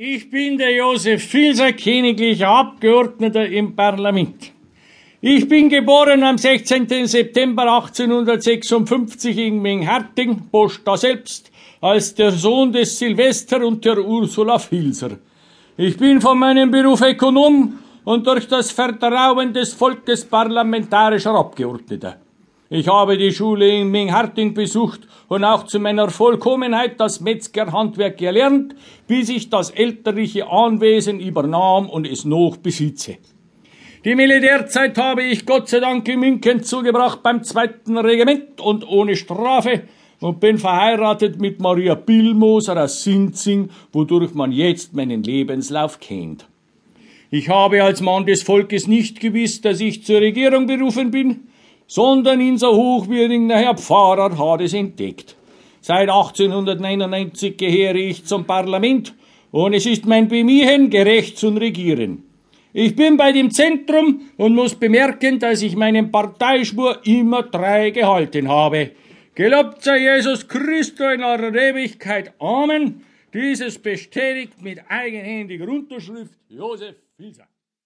Ich bin der Josef Filser, königlicher Abgeordneter im Parlament. Ich bin geboren am 16. September 1856 in Mingherting, Bosch da selbst, als der Sohn des Silvester und der Ursula Filser. Ich bin von meinem Beruf Ökonom und durch das Vertrauen des Volkes parlamentarischer Abgeordneter. Ich habe die Schule in Mingharting besucht und auch zu meiner Vollkommenheit das Metzgerhandwerk gelernt, bis ich das elterliche Anwesen übernahm und es noch besitze. Die Militärzeit habe ich Gott sei Dank in München zugebracht beim zweiten Regiment und ohne Strafe und bin verheiratet mit Maria Billmoser aus Sinzing, wodurch man jetzt meinen Lebenslauf kennt. Ich habe als Mann des Volkes nicht gewusst, dass ich zur Regierung berufen bin, sondern in so hochwürdigen Herr Pfarrer hat es entdeckt. Seit 1899 gehöre ich zum Parlament und es ist mein Bemühen, gerecht zu regieren. Ich bin bei dem Zentrum und muss bemerken, dass ich meinen Parteispur immer treu gehalten habe. Gelobt sei Jesus Christus in eurer Ewigkeit. Amen. Dieses bestätigt mit eigenhändiger Unterschrift Josef Filser.